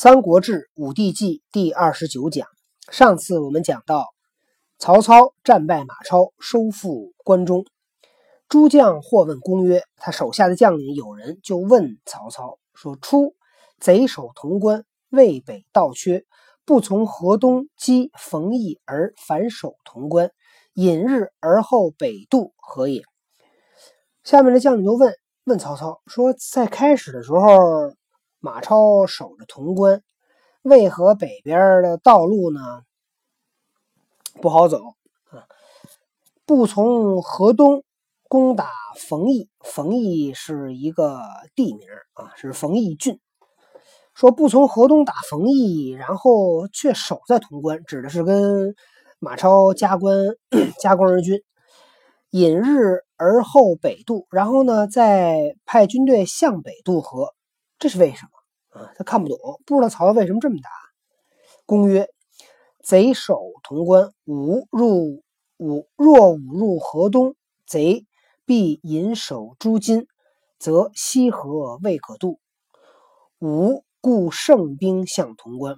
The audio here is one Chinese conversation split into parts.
三国志·武帝纪第二十九讲，上次我们讲到曹操战败马超，收复关中。诸将或问公曰：“他手下的将领有人就问曹操说：‘初，贼守潼关，渭北道缺，不从河东击冯异而反守潼关，引日而后北渡，何也？’”下面的将领就问问曹操说：“在开始的时候。”马超守着潼关，渭河北边的道路呢不好走啊？不从河东攻打冯异，冯异是一个地名啊，是冯异郡。说不从河东打冯异，然后却守在潼关，指的是跟马超加官 加官而军，引日而后北渡，然后呢再派军队向北渡河。这是为什么他看不懂，不知道曹操为什么这么打。公曰：“贼守潼关，吾入吾若吾入河东，贼必引守诸津，则西河未可渡。吾故胜兵向潼关。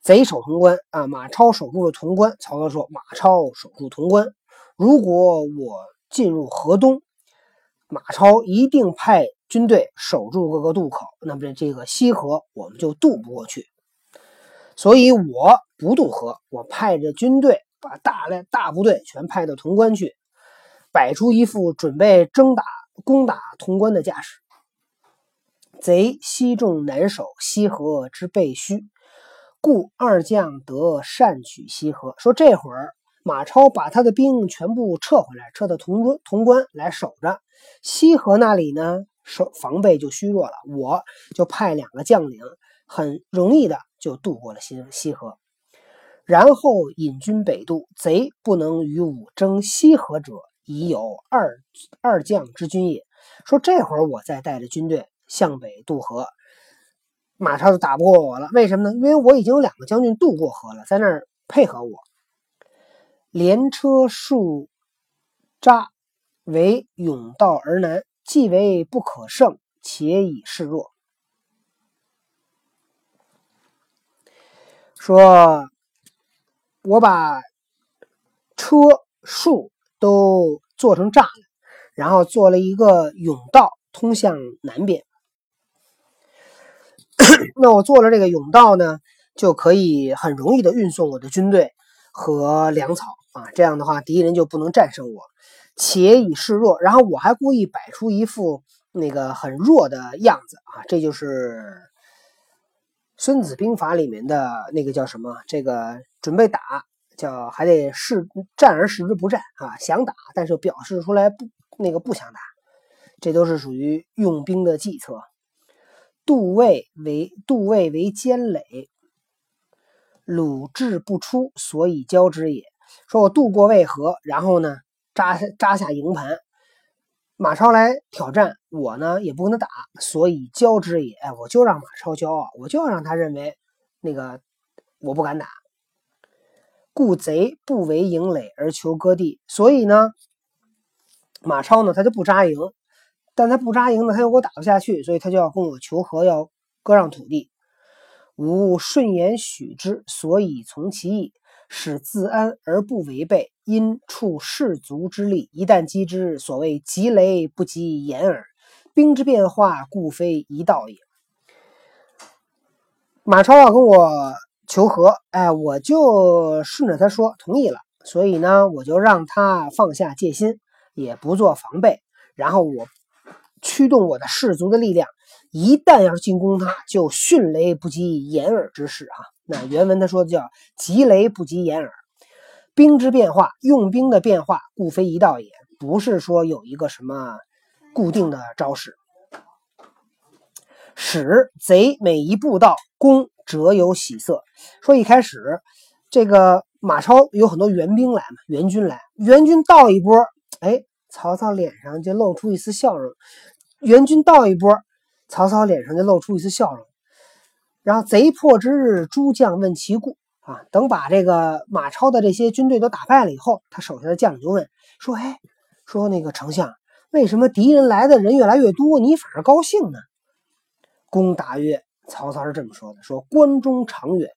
贼守潼关啊，马超守住了潼关。曹操说：马超守住潼关，如果我进入河东，马超一定派。”军队守住各个渡口，那么这这个西河我们就渡不过去。所以我不渡河，我派着军队把大量大部队全派到潼关去，摆出一副准备征打攻打潼关的架势。贼西重难守，西河之备虚，故二将得善取西河。说这会儿马超把他的兵全部撤回来，撤到潼潼关来守着西河那里呢。守防备就虚弱了，我就派两个将领，很容易的就渡过了西西河，然后引军北渡。贼不能与吾争西河者，已有二二将之军也。说这会儿我再带着军队向北渡河，马超就打不过我了。为什么呢？因为我已经有两个将军渡过河了，在那儿配合我。连车数扎，为甬道而南。既为不可胜，且已示弱。说，我把车树都做成栅栏，然后做了一个甬道，通向南边。那我做了这个甬道呢，就可以很容易的运送我的军队和粮草啊。这样的话，敌人就不能战胜我。且以示弱，然后我还故意摆出一副那个很弱的样子啊，这就是《孙子兵法》里面的那个叫什么？这个准备打，叫还得示战而示之不战啊，想打但是表示出来不那个不想打，这都是属于用兵的计策。杜魏为杜魏为坚垒，鲁智不出，所以交之也。说我渡过渭河，然后呢？扎扎下营盘，马超来挑战我呢，也不跟他打，所以骄之也。哎，我就让马超骄傲，我就要让他认为那个我不敢打。故贼不为营垒而求割地，所以呢，马超呢他就不扎营，但他不扎营呢，他又给我打不下去，所以他就要跟我求和，要割让土地。吾顺言许之，所以从其意。使自安而不违背，因处士卒之力，一旦击之，所谓急雷不及掩耳。兵之变化，故非一道也。马超要跟我求和，哎，我就顺着他说，同意了。所以呢，我就让他放下戒心，也不做防备。然后我驱动我的士卒的力量，一旦要是进攻他，就迅雷不及掩耳之势啊。那原文他说的叫“急雷不及掩耳”，兵之变化，用兵的变化，故非一道也，不是说有一个什么固定的招式。使贼每一步到，攻则有喜色。说一开始，这个马超有很多援兵来嘛，援军来，援军到一波，哎，曹操脸上就露出一丝笑容。援军到一波，曹操脸上就露出一丝笑容。然后贼破之日，诸将问其故啊。等把这个马超的这些军队都打败了以后，他手下的将领就问说：“哎，说那个丞相，为什么敌人来的人越来越多，你反而高兴呢？”公答曰：“曹操是这么说的：说关中长远，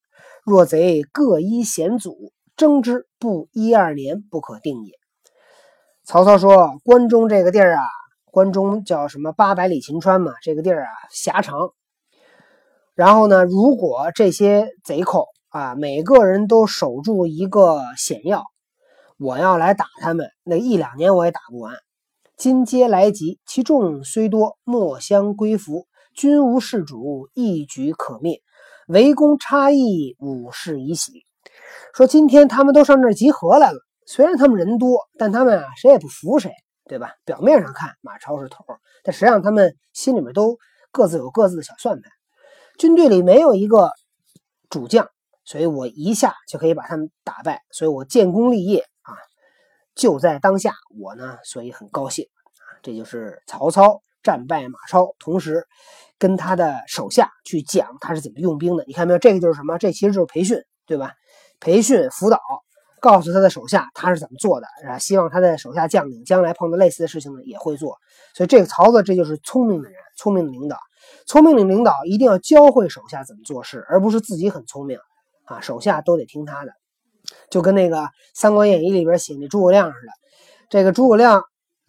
若贼各依险阻，争之不一二年不可定也。曹操说，关中这个地儿啊，关中叫什么八百里秦川嘛，这个地儿啊狭长。然后呢，如果这些贼寇啊，每个人都守住一个险要，我要来打他们，那一两年我也打不完。今皆来急，其众虽多，莫相归服。君无事主，一举可灭。围攻差异，武士已喜。说今天他们都上这儿集合来了，虽然他们人多，但他们啊谁也不服谁，对吧？表面上看马超是头，但实际上他们心里面都各自有各自的小算盘。军队里没有一个主将，所以我一下就可以把他们打败，所以我建功立业啊，就在当下。我呢，所以很高兴啊。这就是曹操战败马超，同时跟他的手下去讲他是怎么用兵的。你看没有？这个就是什么？这其实就是培训，对吧？培训辅导，告诉他的手下他是怎么做的，啊，希望他的手下将领将来碰到类似的事情呢也会做。所以这个曹操这就是聪明的人，聪明的领导。聪明的领导一定要教会手下怎么做事，而不是自己很聪明啊，手下都得听他的。就跟那个《三国演义》里边写那诸葛亮似的。这个诸葛亮，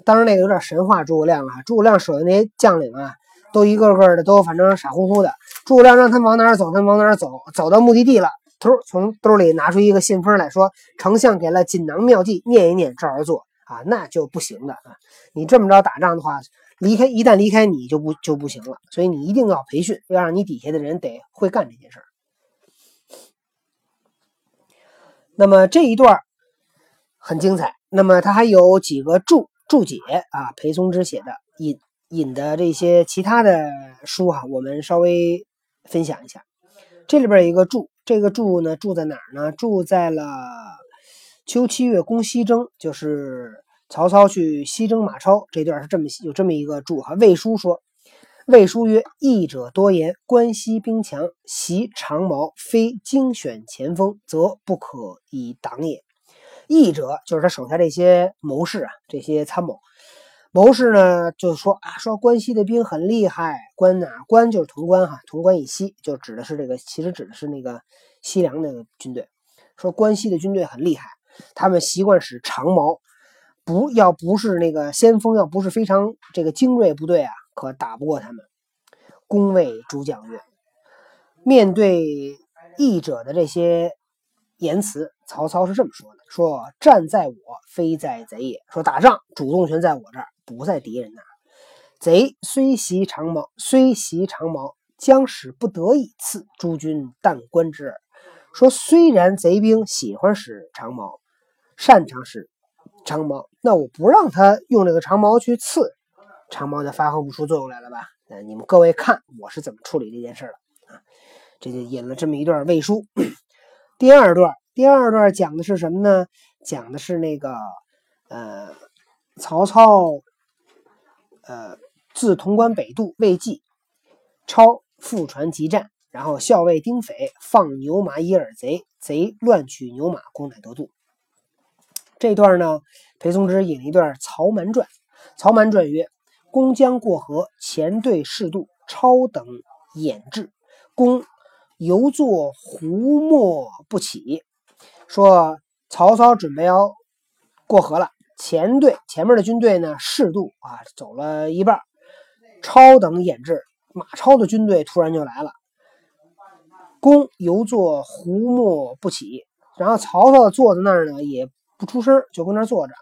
当然那个有点神话诸葛亮了。诸葛亮手下那些将领啊，都一个个的都反正傻乎乎的。诸葛亮让他往哪儿走，他往哪儿走。走到目的地了，突从兜里拿出一个信封来说：“丞相给了锦囊妙计，念一念，照着做啊。”那就不行的啊！你这么着打仗的话。离开一旦离开你就不就不行了，所以你一定要培训，要让你底下的人得会干这件事儿。那么这一段很精彩，那么他还有几个注注解啊，裴松之写的引引的这些其他的书哈，我们稍微分享一下。这里边有一个注，这个注呢注在哪儿呢？注在了秋七月攻西征，就是。曹操去西征马超这段是这么有这么一个注哈，魏书说：“魏书曰，义者多言，关西兵强，袭长矛，非精选前锋，则不可以挡也。义者就是他手下这些谋士啊，这些参谋。谋士呢，就是说啊，说关西的兵很厉害，关哪关就是潼关哈，潼关以西就指的是这个，其实指的是那个西凉那个军队。说关西的军队很厉害，他们习惯使长矛。”不要不是那个先锋，要不是非常这个精锐部队啊，可打不过他们。恭谓主将曰：“面对义者的这些言辞，曹操是这么说的：说战在我，非在贼也。说打仗主动权在我这儿，不在敌人那儿。贼虽袭长矛，虽袭长矛，将使不得已刺诸军，但观之耳。说虽然贼兵喜欢使长矛，擅长使。”长矛，那我不让他用这个长矛去刺，长矛就发挥不出作用来了吧？那你们各位看我是怎么处理这件事的啊？这就引了这么一段魏书。第二段，第二段讲的是什么呢？讲的是那个呃，曹操呃自潼关北渡，魏济超复船急战，然后校尉丁斐放牛马以饵贼，贼乱取牛马，攻乃得渡。这段呢，裴松之引一段《曹瞒传》。《曹瞒传》曰：“公将过河，前队适度，超等掩至，公犹坐胡没不起。”说曹操准备要过河了，前队前面的军队呢，适度啊，走了一半，超等掩至，马超的军队突然就来了。公犹坐胡没不起，然后曹操坐在那儿呢，也。不出声，就跟那坐着。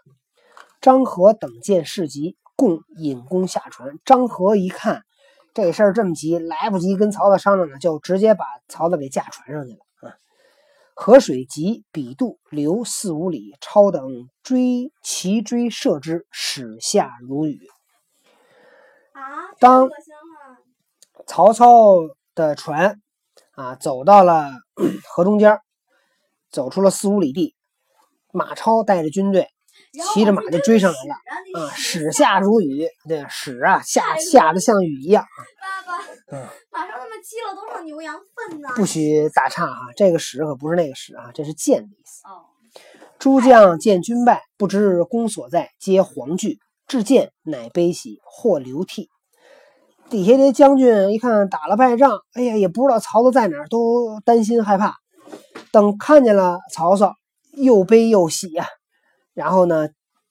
张合等见事急，共引弓下船。张合一看这事儿这么急，来不及跟曹操商量了，就直接把曹操给架船上去了。啊！河水急，彼渡流四五里，超等追齐追射之，始下如雨。当曹操的船啊走到了 河中间，走出了四五里地。马超带着军队，骑着马就追上来了啊！始下如雨，对，始啊，下下的像雨一样。爸爸，嗯，马超他们积了多少牛羊粪呢？不许打岔啊！这个始可不是那个始啊，这是箭的意思。哦。诸将见军败，不知公所在，皆惶惧。至见，乃悲喜，或流涕。底下这将军一看打了败仗，哎呀，也不知道曹操在哪儿，都担心害怕。等看见了曹操，又悲又喜呀。然后呢，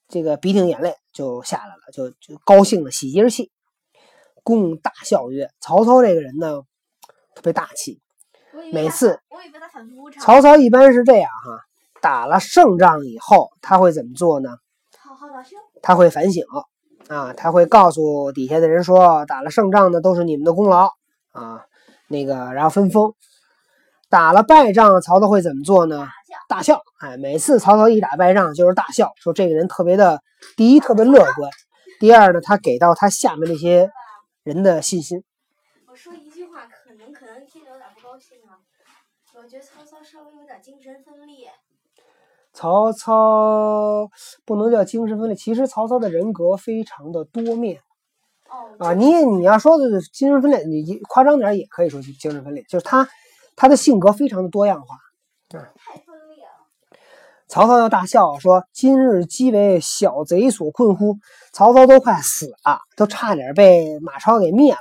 这个鼻涕眼泪就下来了，就就高兴的喜极而泣。公大笑曰：“曹操这个人呢，特别大气。每次曹操一般是这样哈，打了胜仗以后，他会怎么做呢？他会反省啊，他会告诉底下的人说，打了胜仗的都是你们的功劳啊。那个，然后分封。打了败仗，曹操会怎么做呢？大笑。哎，每次曹操一打败仗，就是大笑，说这个人特别的，第一特别乐观，第二呢，他给到他下面那些人的信心。我说一句话，可能可能听着有点不高兴啊。我觉得曹操稍微有点精神分裂。曹操不能叫精神分裂，其实曹操的人格非常的多面。哦。啊，你你要说的精神分裂，你夸张点也可以说精神分裂，就是他他的性格非常的多样化。太分裂了。曹操要大笑说：“今日姬为小贼所困乎？”曹操都快死了，都差点被马超给灭了。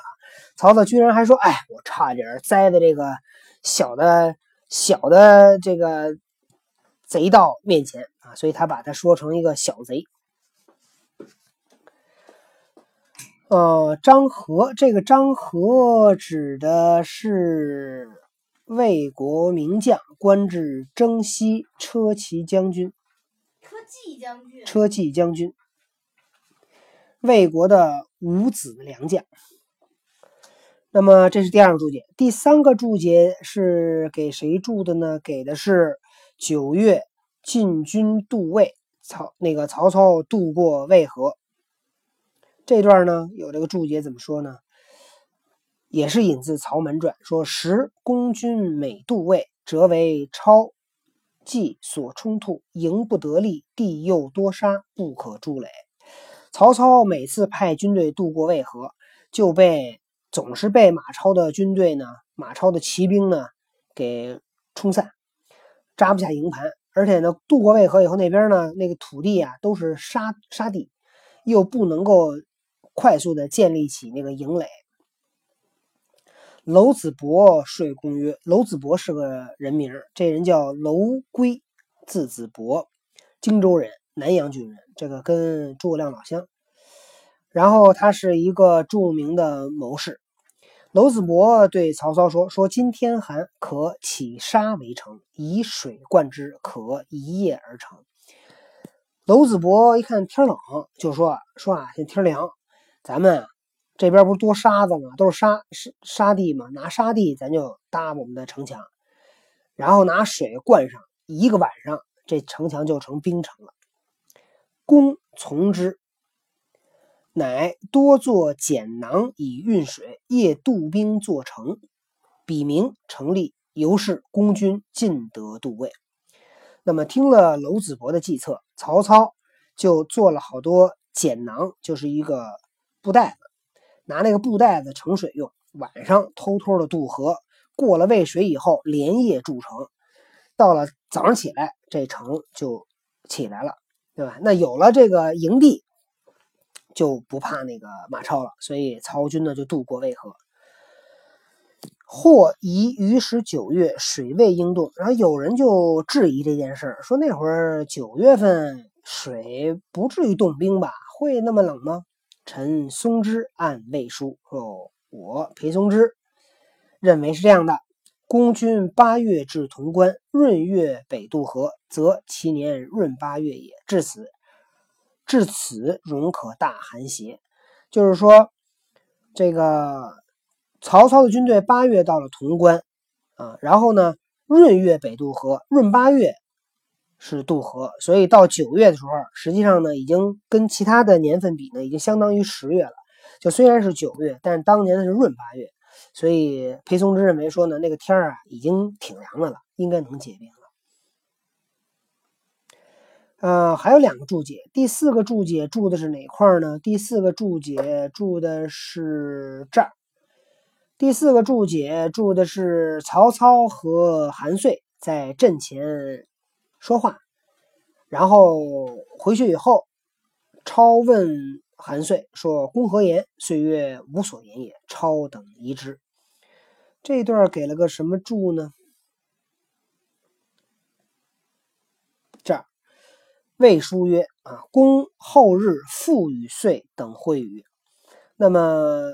曹操居然还说：“哎，我差点栽在这个小的小的这个。”贼到面前啊，所以他把他说成一个小贼。呃，张合这个张合指的是魏国名将，官至征西车骑将军。车骑将军。车骑将军。魏国的五子良将。那么这是第二个注解，第三个注解是给谁注的呢？给的是。九月，进军渡魏，曹那个曹操渡过渭河。这段呢，有这个注解怎么说呢？也是引自《曹瞒传》，说时公军每渡魏，则为超计所冲突，营不得利，地又多沙，不可筑垒。曹操每次派军队渡过渭河，就被总是被马超的军队呢，马超的骑兵呢给冲散。扎不下营盘，而且呢，渡过渭河以后，那边呢，那个土地啊都是沙沙地，又不能够快速的建立起那个营垒。娄子博说公曰：“娄子博是个人名，这人叫娄圭，字子博，荆州人，南阳郡人，这个跟诸葛亮老乡。然后他是一个著名的谋士。”娄子博对曹操说：“说今天寒，可起沙为城，以水灌之，可一夜而成。”娄子博一看天冷，就说：“说啊，现在天凉，咱们这边不是多沙子吗？都是沙沙沙地嘛，拿沙地咱就搭我们的城墙，然后拿水灌上，一个晚上，这城墙就成冰城了。”公从之。乃多做简囊以运水，夜渡冰作城，笔名成立，由是公军尽得渡魏。那么听了娄子博的计策，曹操就做了好多简囊，就是一个布袋子，拿那个布袋子盛水用，晚上偷偷的渡河，过了渭水以后，连夜筑城，到了早上起来，这城就起来了，对吧？那有了这个营地。就不怕那个马超了，所以曹军呢就渡过渭河。或疑于时九月水位应动，然后有人就质疑这件事，说那会儿九月份水不至于冻冰吧？会那么冷吗？陈松之按魏书说：“我裴松之认为是这样的：公军八月至潼关，闰月北渡河，则其年闰八月也。至此。”至此，容可大寒邪。就是说，这个曹操的军队八月到了潼关啊，然后呢，闰月北渡河，闰八月是渡河，所以到九月的时候，实际上呢，已经跟其他的年份比呢，已经相当于十月了。就虽然是九月，但是当年的是闰八月，所以裴松之认为说呢，那个天儿啊，已经挺凉的了，应该能结冰了。呃，还有两个注解，第四个注解注的是哪块呢？第四个注解注的是这儿。第四个注解注的是曹操和韩遂在阵前说话，然后回去以后，超问韩遂说：“公何言？”遂曰：“无所言也。超等疑之。”这段给了个什么注呢？这儿魏书曰：“啊，公后日复与遂等会语。”那么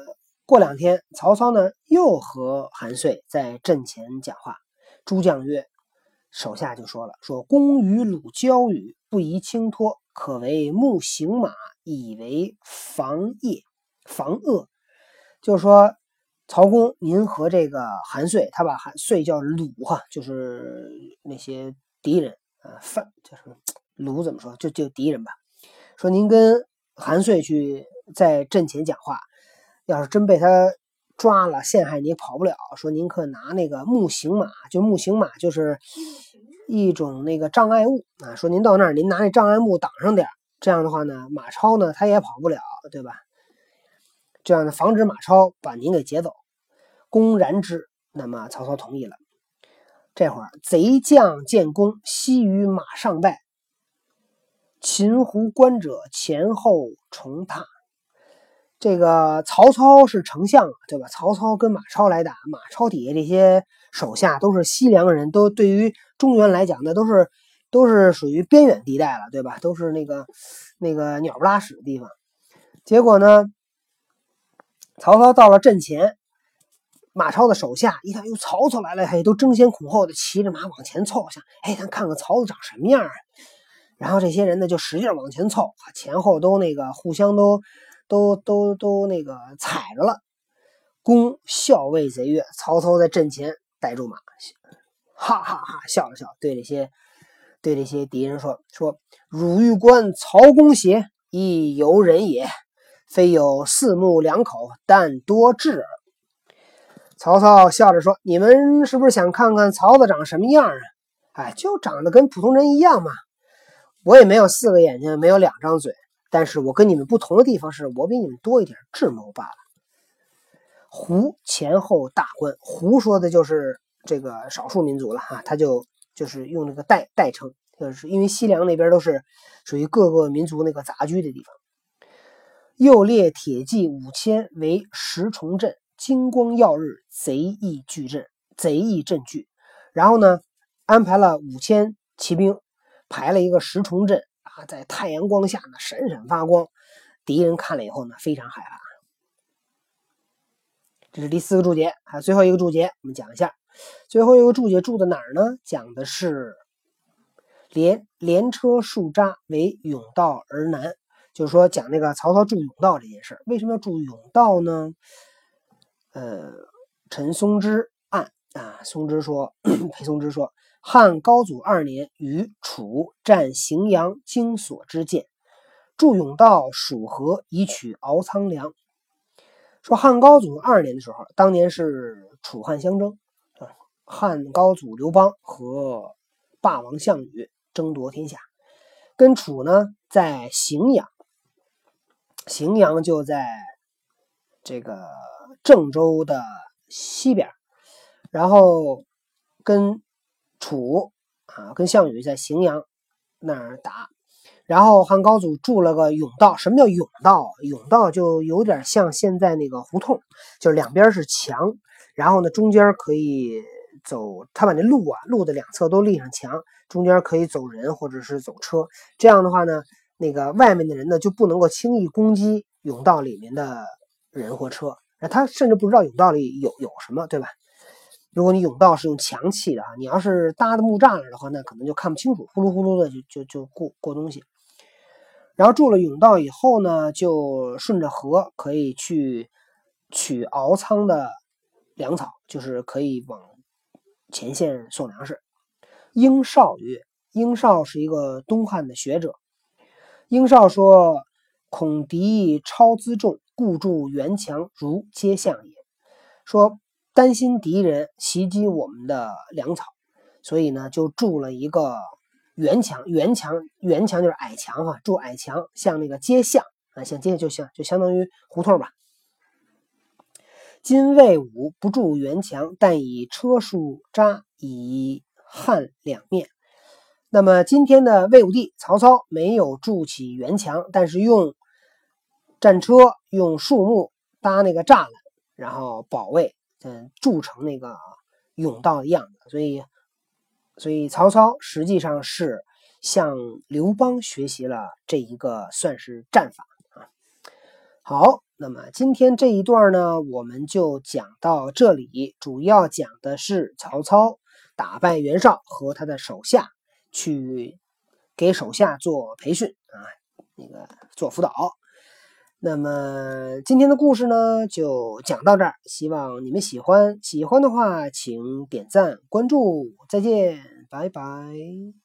过两天，曹操呢又和韩遂在阵前讲话。诸将曰：“手下就说了，说公与鲁交语，不宜轻托，可为木行马，以为防业防恶。”就是说。曹公，您和这个韩遂，他把韩遂叫鲁哈，就是那些敌人啊，犯叫什么鲁怎么说？就就敌人吧。说您跟韩遂去在阵前讲话，要是真被他抓了陷害，你跑不了。说您可拿那个木行马，就木行马就是一种那个障碍物啊。说您到那儿，您拿那障碍物挡上点儿这样的话呢，马超呢他也跑不了，对吧？这样呢，防止马超把您给劫走。公然之，那么曹操同意了。这会儿贼将见功，悉于马上拜。秦胡观者前后重踏。这个曹操是丞相，对吧？曹操跟马超来打，马超底下这些手下都是西凉人，都对于中原来讲，那都是都是属于边远地带了，对吧？都是那个那个鸟不拉屎的地方。结果呢，曹操到了阵前。马超的手下一看，哟，曹操来了，嘿，都争先恐后的骑着马往前凑，想，哎，咱看看曹操长什么样啊。然后这些人呢，就使劲往前凑，前后都那个互相都都都都那个踩着了。公校尉贼曰：“曹操在阵前逮住马，哈哈哈，笑了笑，对这些对这些敌人说：说汝欲观曹公邪？亦由人也，非有四目两口，但多智耳。”曹操笑着说：“你们是不是想看看曹操长什么样啊？哎，就长得跟普通人一样嘛。我也没有四个眼睛，没有两张嘴，但是我跟你们不同的地方是我比你们多一点智谋罢了。”胡前后大观，胡说的就是这个少数民族了哈，他就就是用那个代代称，就是因为西凉那边都是属于各个民族那个杂居的地方。又列铁骑五千为十重阵。金光耀日，贼易聚阵，贼易阵据。然后呢，安排了五千骑兵，排了一个十重阵啊，在太阳光下呢闪闪发光。敌人看了以后呢，非常害怕。这是第四个注解，还有最后一个注解，我们讲一下。最后一个注解注的哪儿呢？讲的是连连车数扎为甬道而南，就是说讲那个曹操筑甬道这件事为什么要筑甬道呢？呃，陈松之，松之说，裴松之说，汉高祖二年，与楚战荥阳经所之剑，筑甬道，蜀河以取敖仓粮。说汉高祖二年的时候，当年是楚汉相争，汉高祖刘邦和霸王项羽争夺天下，跟楚呢在荥阳，荥阳就在这个。郑州的西边，然后跟楚啊，跟项羽在荥阳那儿打，然后汉高祖筑了个甬道。什么叫甬道？甬道就有点像现在那个胡同，就是两边是墙，然后呢中间可以走，他把那路啊路的两侧都立上墙，中间可以走人或者是走车。这样的话呢，那个外面的人呢就不能够轻易攻击甬道里面的人或车。他甚至不知道甬道里有有什么，对吧？如果你甬道是用墙砌的啊，你要是搭的木栅栏的话，那可能就看不清楚，呼噜呼噜的就就就过过东西。然后筑了甬道以后呢，就顺着河可以去取敖仓的粮草，就是可以往前线送粮食。英少曰：“英少是一个东汉的学者。英少说，恐敌超辎重。”故筑垣墙，如街巷也。说担心敌人袭击我们的粮草，所以呢，就筑了一个垣墙。垣墙，垣墙就是矮墙哈，筑矮墙，像那个街巷啊，像街就像就相当于胡同吧。今魏武不筑垣墙，但以车树扎以汉两面。那么今天的魏武帝曹操没有筑起垣墙，但是用。战车用树木搭那个栅栏，然后保卫，嗯，筑成那个甬道的样子。所以，所以曹操实际上是向刘邦学习了这一个算是战法啊。好，那么今天这一段呢，我们就讲到这里，主要讲的是曹操打败袁绍和他的手下去给手下做培训啊，那个做辅导。那么今天的故事呢，就讲到这儿，希望你们喜欢。喜欢的话，请点赞、关注。再见，拜拜。